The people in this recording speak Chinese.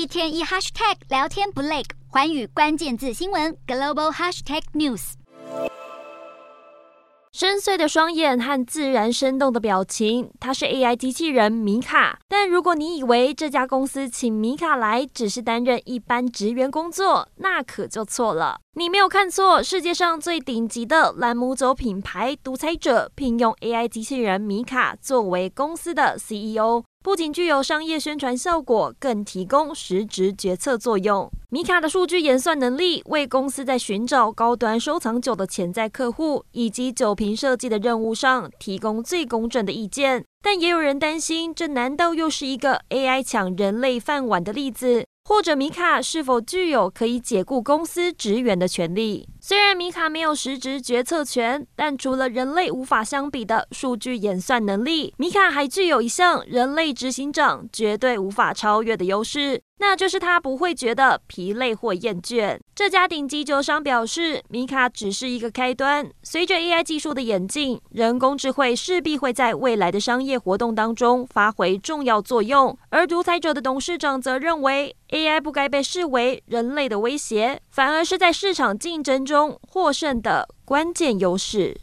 一天一 hashtag 聊天不累，寰宇关键字新闻 global hashtag news。深邃的双眼和自然生动的表情，它是 AI 机器人米卡。但如果你以为这家公司请米卡来只是担任一般职员工作，那可就错了。你没有看错，世界上最顶级的兰姆酒品牌独裁者聘用 AI 机器人米卡作为公司的 CEO。不仅具有商业宣传效果，更提供实质决策作用。米卡的数据演算能力为公司在寻找高端收藏酒的潜在客户以及酒瓶设计的任务上提供最公正的意见。但也有人担心，这难道又是一个 AI 抢人类饭碗的例子？或者米卡是否具有可以解雇公司职员的权利？虽然米卡没有实质决策权，但除了人类无法相比的数据演算能力，米卡还具有一项人类执行长绝对无法超越的优势。那就是他不会觉得疲累或厌倦。这家顶级酒商表示，米卡只是一个开端。随着 AI 技术的演进，人工智慧势必会在未来的商业活动当中发挥重要作用。而独裁者的董事长则认为，AI 不该被视为人类的威胁，反而是在市场竞争中获胜的关键优势。